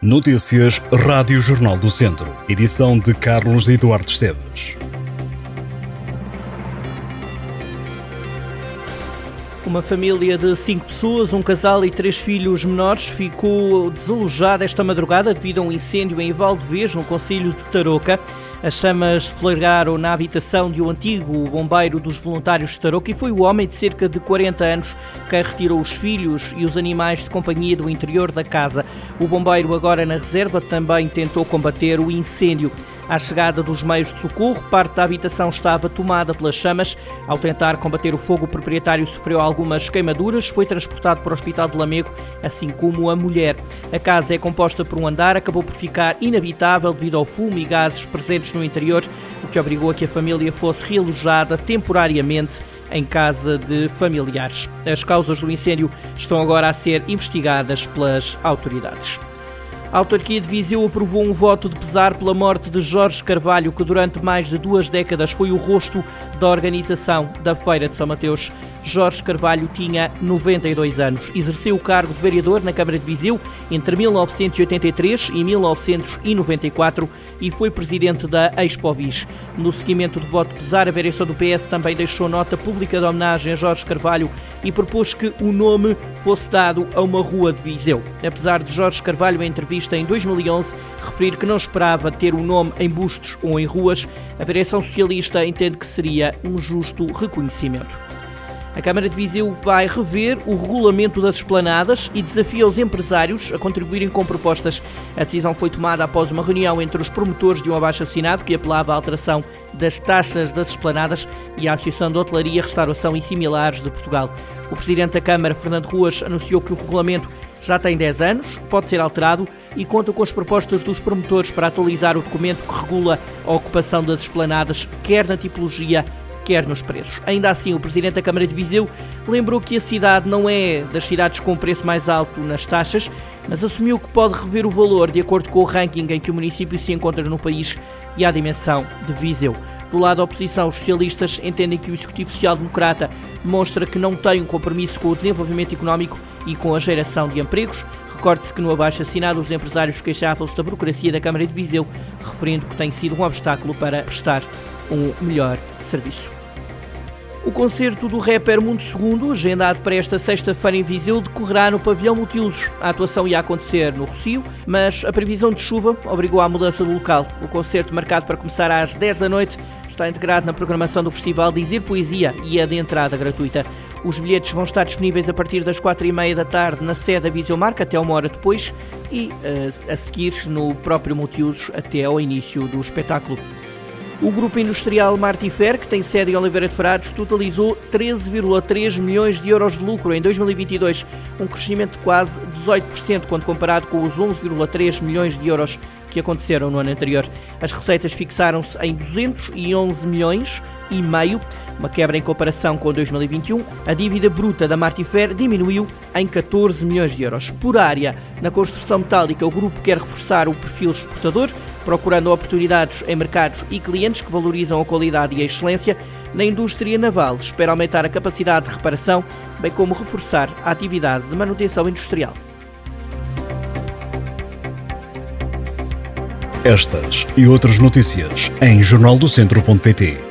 Notícias Rádio Jornal do Centro. Edição de Carlos Eduardo Esteves. Uma família de cinco pessoas, um casal e três filhos menores, ficou desalojada esta madrugada devido a um incêndio em Valdevez, no Conselho de Tarouca. As chamas flagraram na habitação de um antigo bombeiro dos voluntários de Tarouca e foi o homem de cerca de 40 anos quem retirou os filhos e os animais de companhia do interior da casa. O bombeiro, agora na reserva, também tentou combater o incêndio. À chegada dos meios de socorro, parte da habitação estava tomada pelas chamas. Ao tentar combater o fogo, o proprietário sofreu algumas queimaduras, foi transportado para o Hospital de Lamego, assim como a mulher. A casa é composta por um andar, acabou por ficar inabitável devido ao fumo e gases presentes no interior, o que obrigou a que a família fosse realojada temporariamente em casa de familiares. As causas do incêndio estão agora a ser investigadas pelas autoridades. A autarquia de Viseu aprovou um voto de pesar pela morte de Jorge Carvalho, que durante mais de duas décadas foi o rosto da organização da Feira de São Mateus. Jorge Carvalho tinha 92 anos. Exerceu o cargo de vereador na Câmara de Viseu entre 1983 e 1994 e foi presidente da Expovis. No seguimento do voto pesar, a vereação do PS também deixou nota pública de homenagem a Jorge Carvalho e propôs que o nome fosse dado a uma rua de Viseu. Apesar de Jorge Carvalho, em entrevista em 2011, referir que não esperava ter o nome em bustos ou em ruas, a direção socialista entende que seria um justo reconhecimento. A Câmara de Viseu vai rever o regulamento das esplanadas e desafia os empresários a contribuírem com propostas. A decisão foi tomada após uma reunião entre os promotores de um abaixo-assinado que apelava à alteração das taxas das esplanadas e a Associação de Hotelaria, Restauração e Similares de Portugal. O Presidente da Câmara, Fernando Ruas, anunciou que o regulamento já tem 10 anos, pode ser alterado e conta com as propostas dos promotores para atualizar o documento que regula a ocupação das esplanadas, quer na tipologia, quer nos preços. Ainda assim, o Presidente da Câmara de Viseu lembrou que a cidade não é das cidades com preço mais alto nas taxas, mas assumiu que pode rever o valor de acordo com o ranking em que o município se encontra no país e a dimensão de Viseu. Do lado da oposição, os socialistas entendem que o Executivo Social-Democrata demonstra que não tem um compromisso com o desenvolvimento económico e com a geração de empregos. Recorde-se que no abaixo assinado os empresários queixavam-se da burocracia da Câmara de Viseu, referindo que tem sido um obstáculo para prestar um melhor serviço. O concerto do rapper Mundo Segundo, agendado para esta sexta-feira em Viseu, decorrerá no pavilhão multiusos. A atuação ia acontecer no Rocio, mas a previsão de chuva obrigou à mudança do local. O concerto, marcado para começar às 10 da noite, está integrado na programação do festival Dizer Poesia e é de entrada gratuita. Os bilhetes vão estar disponíveis a partir das quatro e meia da tarde na sede da Viseu Marca até uma hora depois e uh, a seguir no próprio multiusos até ao início do espetáculo. O grupo industrial Martifer, que tem sede em Oliveira de Frades, totalizou 13,3 milhões de euros de lucro em 2022, um crescimento de quase 18% quando comparado com os 11,3 milhões de euros que aconteceram no ano anterior. As receitas fixaram-se em 211 milhões e meio, uma quebra em comparação com 2021. A dívida bruta da Martifer diminuiu em 14 milhões de euros. Por área, na construção metálica, o grupo quer reforçar o perfil exportador, procurando oportunidades em mercados e clientes que valorizam a qualidade e a excelência. Na indústria naval, espera aumentar a capacidade de reparação, bem como reforçar a atividade de manutenção industrial. Estas e outras notícias em jornaldocentro.pt